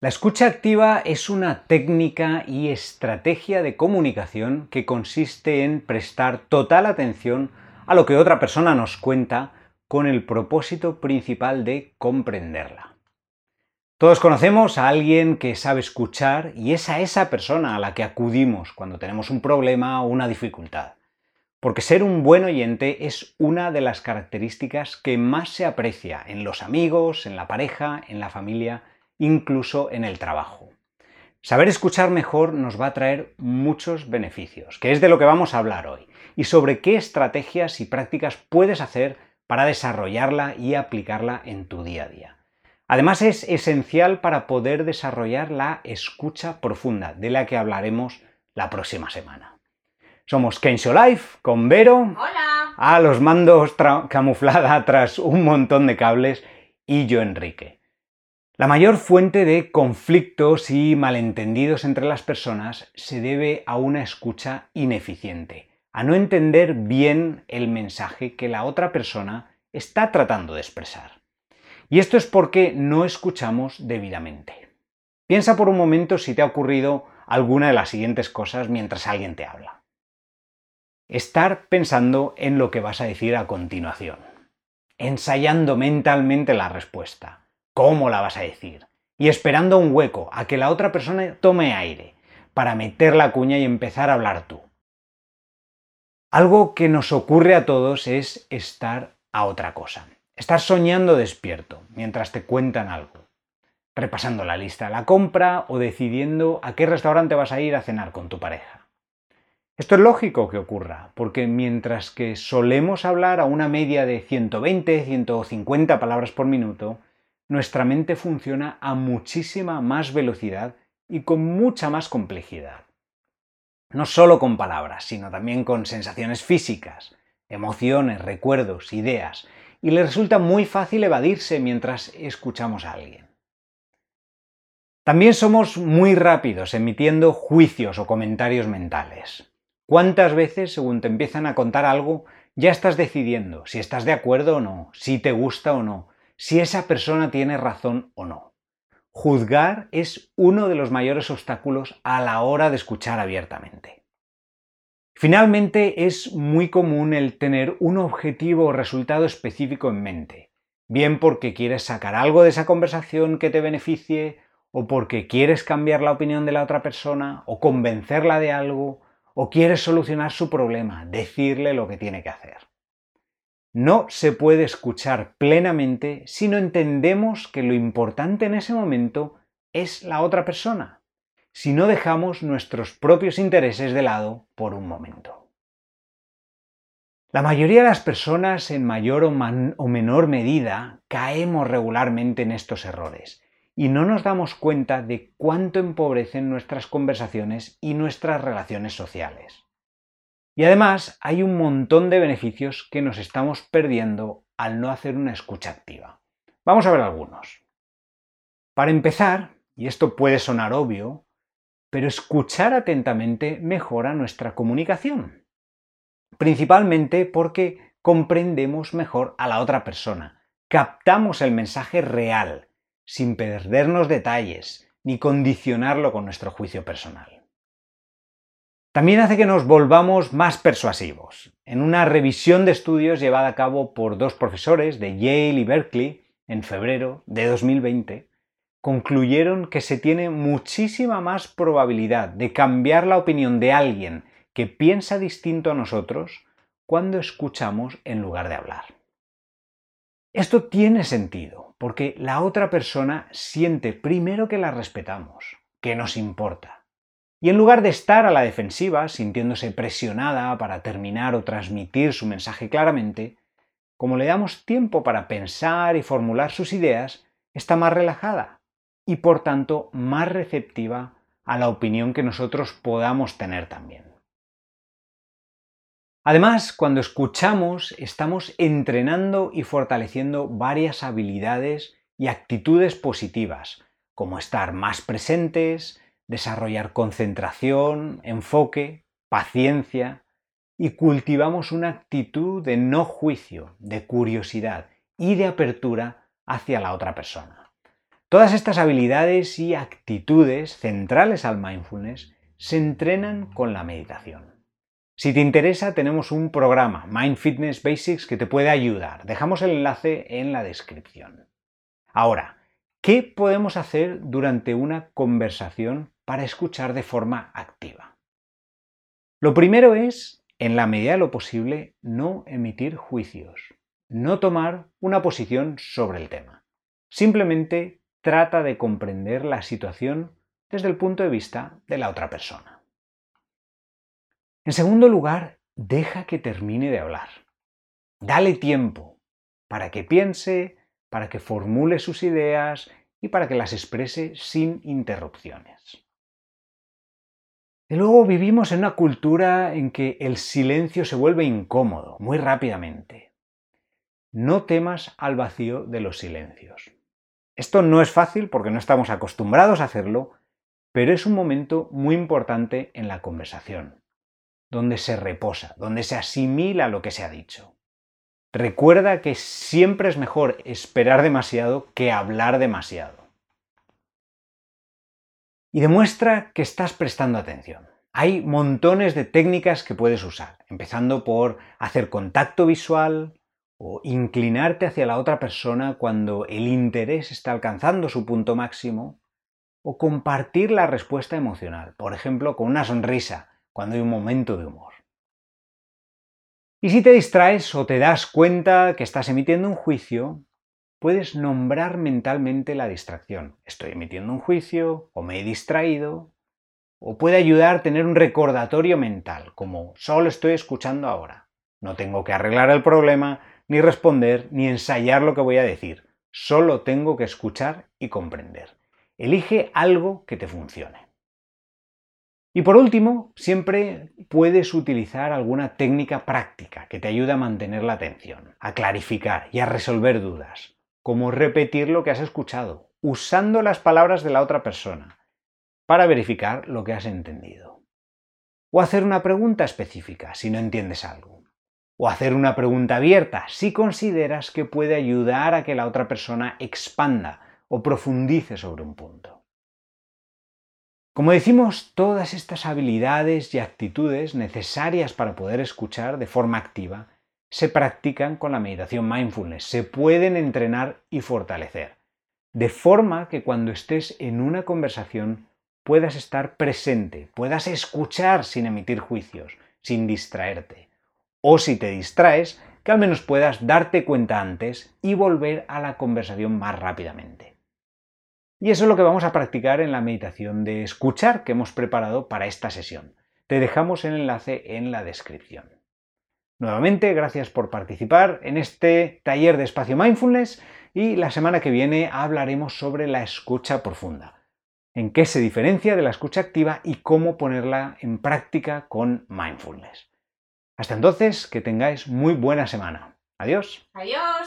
La escucha activa es una técnica y estrategia de comunicación que consiste en prestar total atención a lo que otra persona nos cuenta con el propósito principal de comprenderla. Todos conocemos a alguien que sabe escuchar y es a esa persona a la que acudimos cuando tenemos un problema o una dificultad. Porque ser un buen oyente es una de las características que más se aprecia en los amigos, en la pareja, en la familia incluso en el trabajo. Saber escuchar mejor nos va a traer muchos beneficios, que es de lo que vamos a hablar hoy, y sobre qué estrategias y prácticas puedes hacer para desarrollarla y aplicarla en tu día a día. Además es esencial para poder desarrollar la escucha profunda, de la que hablaremos la próxima semana. Somos Kensho Life con Vero. Hola. A los mandos camuflada tras un montón de cables y yo Enrique. La mayor fuente de conflictos y malentendidos entre las personas se debe a una escucha ineficiente, a no entender bien el mensaje que la otra persona está tratando de expresar. Y esto es porque no escuchamos debidamente. Piensa por un momento si te ha ocurrido alguna de las siguientes cosas mientras alguien te habla. Estar pensando en lo que vas a decir a continuación, ensayando mentalmente la respuesta, cómo la vas a decir, y esperando un hueco a que la otra persona tome aire para meter la cuña y empezar a hablar tú. Algo que nos ocurre a todos es estar a otra cosa, estar soñando despierto mientras te cuentan algo, repasando la lista de la compra o decidiendo a qué restaurante vas a ir a cenar con tu pareja. Esto es lógico que ocurra, porque mientras que solemos hablar a una media de 120-150 palabras por minuto, nuestra mente funciona a muchísima más velocidad y con mucha más complejidad. No solo con palabras, sino también con sensaciones físicas, emociones, recuerdos, ideas, y le resulta muy fácil evadirse mientras escuchamos a alguien. También somos muy rápidos emitiendo juicios o comentarios mentales. ¿Cuántas veces, según te empiezan a contar algo, ya estás decidiendo si estás de acuerdo o no, si te gusta o no, si esa persona tiene razón o no. Juzgar es uno de los mayores obstáculos a la hora de escuchar abiertamente. Finalmente, es muy común el tener un objetivo o resultado específico en mente, bien porque quieres sacar algo de esa conversación que te beneficie, o porque quieres cambiar la opinión de la otra persona, o convencerla de algo, o quieres solucionar su problema, decirle lo que tiene que hacer. No se puede escuchar plenamente si no entendemos que lo importante en ese momento es la otra persona, si no dejamos nuestros propios intereses de lado por un momento. La mayoría de las personas en mayor o, menor medida caemos regularmente en estos errores y no nos damos cuenta de cuánto empobrecen nuestras conversaciones y nuestras relaciones sociales. Y además hay un montón de beneficios que nos estamos perdiendo al no hacer una escucha activa. Vamos a ver algunos. Para empezar, y esto puede sonar obvio, pero escuchar atentamente mejora nuestra comunicación. Principalmente porque comprendemos mejor a la otra persona, captamos el mensaje real, sin perdernos detalles, ni condicionarlo con nuestro juicio personal. También hace que nos volvamos más persuasivos. En una revisión de estudios llevada a cabo por dos profesores de Yale y Berkeley en febrero de 2020, concluyeron que se tiene muchísima más probabilidad de cambiar la opinión de alguien que piensa distinto a nosotros cuando escuchamos en lugar de hablar. Esto tiene sentido, porque la otra persona siente primero que la respetamos, que nos importa y en lugar de estar a la defensiva, sintiéndose presionada para terminar o transmitir su mensaje claramente, como le damos tiempo para pensar y formular sus ideas, está más relajada y por tanto más receptiva a la opinión que nosotros podamos tener también. Además, cuando escuchamos, estamos entrenando y fortaleciendo varias habilidades y actitudes positivas, como estar más presentes, desarrollar concentración, enfoque, paciencia y cultivamos una actitud de no juicio, de curiosidad y de apertura hacia la otra persona. Todas estas habilidades y actitudes centrales al mindfulness se entrenan con la meditación. Si te interesa, tenemos un programa, Mind Fitness Basics, que te puede ayudar. Dejamos el enlace en la descripción. Ahora, ¿qué podemos hacer durante una conversación para escuchar de forma activa? Lo primero es, en la medida de lo posible, no emitir juicios, no tomar una posición sobre el tema. Simplemente trata de comprender la situación desde el punto de vista de la otra persona. En segundo lugar, deja que termine de hablar. Dale tiempo para que piense, para que formule sus ideas y para que las exprese sin interrupciones. Y luego vivimos en una cultura en que el silencio se vuelve incómodo muy rápidamente. No temas al vacío de los silencios. Esto no es fácil porque no estamos acostumbrados a hacerlo, pero es un momento muy importante en la conversación donde se reposa, donde se asimila lo que se ha dicho. Recuerda que siempre es mejor esperar demasiado que hablar demasiado. Y demuestra que estás prestando atención. Hay montones de técnicas que puedes usar, empezando por hacer contacto visual o inclinarte hacia la otra persona cuando el interés está alcanzando su punto máximo, o compartir la respuesta emocional, por ejemplo, con una sonrisa, cuando hay un momento de humor. Y si te distraes o te das cuenta que estás emitiendo un juicio, puedes nombrar mentalmente la distracción. Estoy emitiendo un juicio o me he distraído. O puede ayudar a tener un recordatorio mental, como solo estoy escuchando ahora. No tengo que arreglar el problema, ni responder, ni ensayar lo que voy a decir. Solo tengo que escuchar y comprender. Elige algo que te funcione. Y por último, siempre puedes utilizar alguna técnica práctica que te ayude a mantener la atención, a clarificar y a resolver dudas, como repetir lo que has escuchado, usando las palabras de la otra persona, para verificar lo que has entendido. O hacer una pregunta específica si no entiendes algo. O hacer una pregunta abierta si consideras que puede ayudar a que la otra persona expanda o profundice sobre un punto. Como decimos, todas estas habilidades y actitudes necesarias para poder escuchar de forma activa se practican con la meditación mindfulness, se pueden entrenar y fortalecer, de forma que cuando estés en una conversación puedas estar presente, puedas escuchar sin emitir juicios, sin distraerte. O si te distraes, que al menos puedas darte cuenta antes y volver a la conversación más rápidamente. Y eso es lo que vamos a practicar en la meditación de escuchar que hemos preparado para esta sesión. Te dejamos el enlace en la descripción. Nuevamente, gracias por participar en este taller de espacio mindfulness y la semana que viene hablaremos sobre la escucha profunda, en qué se diferencia de la escucha activa y cómo ponerla en práctica con mindfulness. Hasta entonces, que tengáis muy buena semana. Adiós. Adiós.